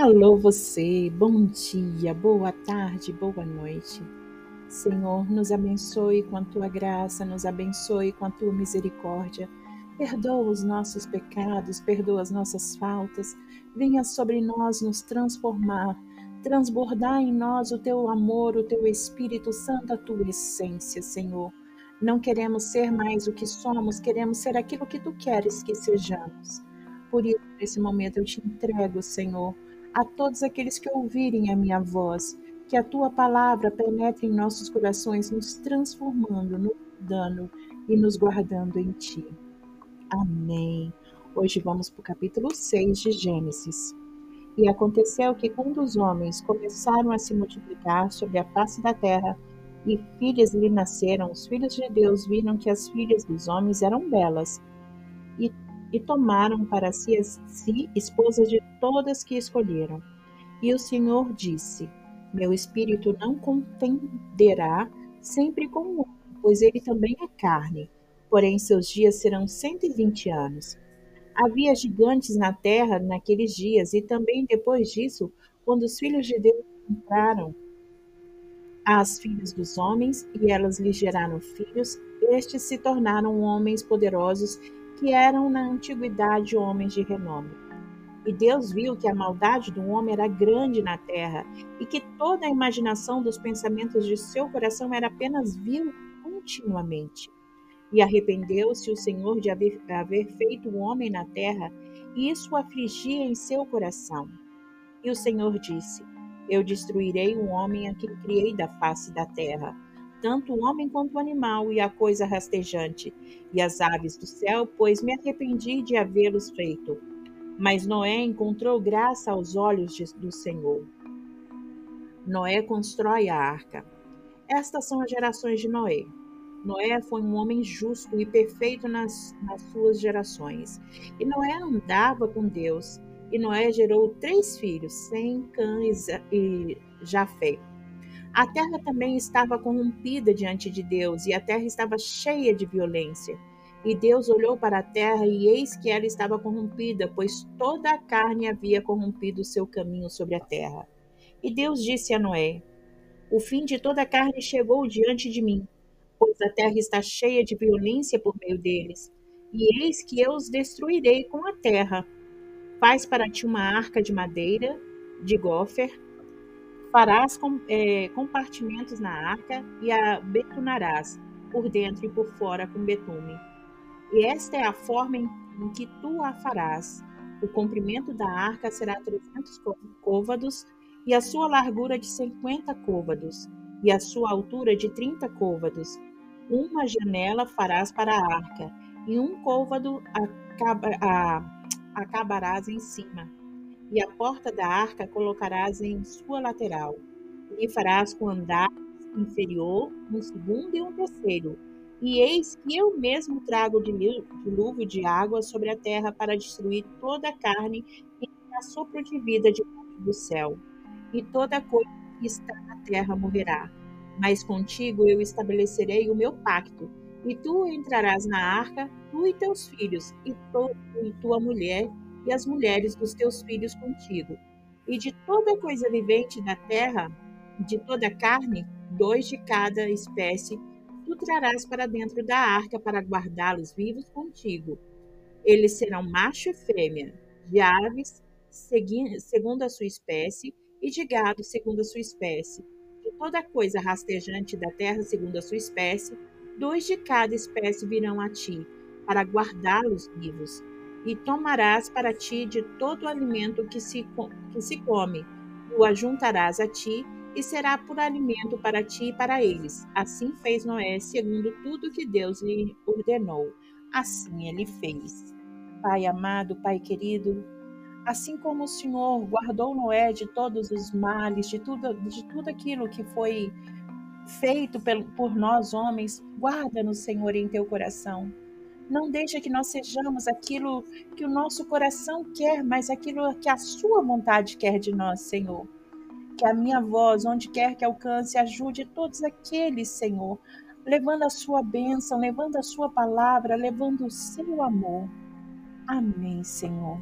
Alô, você, bom dia, boa tarde, boa noite. Senhor, nos abençoe com a tua graça, nos abençoe com a tua misericórdia. Perdoa os nossos pecados, perdoa as nossas faltas. Venha sobre nós nos transformar, transbordar em nós o teu amor, o teu Espírito Santo, a tua essência, Senhor. Não queremos ser mais o que somos, queremos ser aquilo que tu queres que sejamos. Por isso, nesse momento, eu te entrego, Senhor a todos aqueles que ouvirem a minha voz, que a tua palavra penetre em nossos corações, nos transformando, nos dando e nos guardando em ti. Amém. Hoje vamos para o capítulo 6 de Gênesis. E aconteceu que quando os homens começaram a se multiplicar sobre a face da terra, e filhas lhe nasceram, os filhos de Deus viram que as filhas dos homens eram belas, e e tomaram para si, si esposas de todas que escolheram. E o Senhor disse: Meu espírito não contenderá sempre com o homem, pois ele também é carne, porém seus dias serão cento e vinte anos. Havia gigantes na terra naqueles dias, e também depois disso, quando os filhos de Deus entraram às filhas dos homens, e elas lhe geraram filhos, estes se tornaram homens poderosos que eram na antiguidade homens de renome. E Deus viu que a maldade do homem era grande na terra e que toda a imaginação dos pensamentos de seu coração era apenas vil continuamente. E arrependeu-se o Senhor de haver, haver feito o homem na terra, e isso afligia em seu coração. E o Senhor disse: Eu destruirei o homem a que criei da face da terra tanto o homem quanto o animal e a coisa rastejante, e as aves do céu, pois me arrependi de havê-los feito. Mas Noé encontrou graça aos olhos de, do Senhor. Noé constrói a arca. Estas são as gerações de Noé. Noé foi um homem justo e perfeito nas, nas suas gerações. E Noé andava com Deus. E Noé gerou três filhos, Sem, Cã e Jafé. A terra também estava corrompida diante de Deus, e a terra estava cheia de violência. E Deus olhou para a terra, e eis que ela estava corrompida, pois toda a carne havia corrompido o seu caminho sobre a terra. E Deus disse a Noé: O fim de toda a carne chegou diante de mim, pois a terra está cheia de violência por meio deles. E eis que eu os destruirei com a terra. Faz para ti uma arca de madeira, de gofer, Farás com, é, compartimentos na arca e a betunarás por dentro e por fora com betume. E esta é a forma em, que tu a farás. O comprimento da arca será 300 côvados e a sua largura de 50 côvados e a sua altura de 30 côvados. Uma janela farás para a arca e um côvado acaba, a, acabarás em cima e a porta da arca colocarás em sua lateral, e farás com andar inferior um segundo e um terceiro. E eis que eu mesmo trago dilúvio de água sobre a terra para destruir toda a carne e a sopro de vida debaixo do céu. E toda coisa que está na terra morrerá. Mas contigo eu estabelecerei o meu pacto, e tu entrarás na arca, tu e teus filhos, e, tu, e tua mulher, e as mulheres dos teus filhos contigo. E de toda coisa vivente da terra, de toda carne, dois de cada espécie, tu trarás para dentro da arca para guardá-los vivos contigo. Eles serão macho e fêmea, de aves, segundo a sua espécie, e de gado, segundo a sua espécie. De toda coisa rastejante da terra, segundo a sua espécie, dois de cada espécie virão a ti, para guardá-los vivos e tomarás para ti de todo o alimento que se, que se come, o ajuntarás a ti, e será por alimento para ti e para eles. Assim fez Noé, segundo tudo que Deus lhe ordenou. Assim ele fez. Pai amado, Pai querido, assim como o Senhor guardou Noé de todos os males, de tudo, de tudo aquilo que foi feito por nós homens, guarda-nos, Senhor, em teu coração. Não deixa que nós sejamos aquilo que o nosso coração quer, mas aquilo que a sua vontade quer de nós, Senhor. Que a minha voz, onde quer que alcance, ajude todos aqueles, Senhor, levando a sua bênção, levando a sua palavra, levando o seu amor. Amém, Senhor.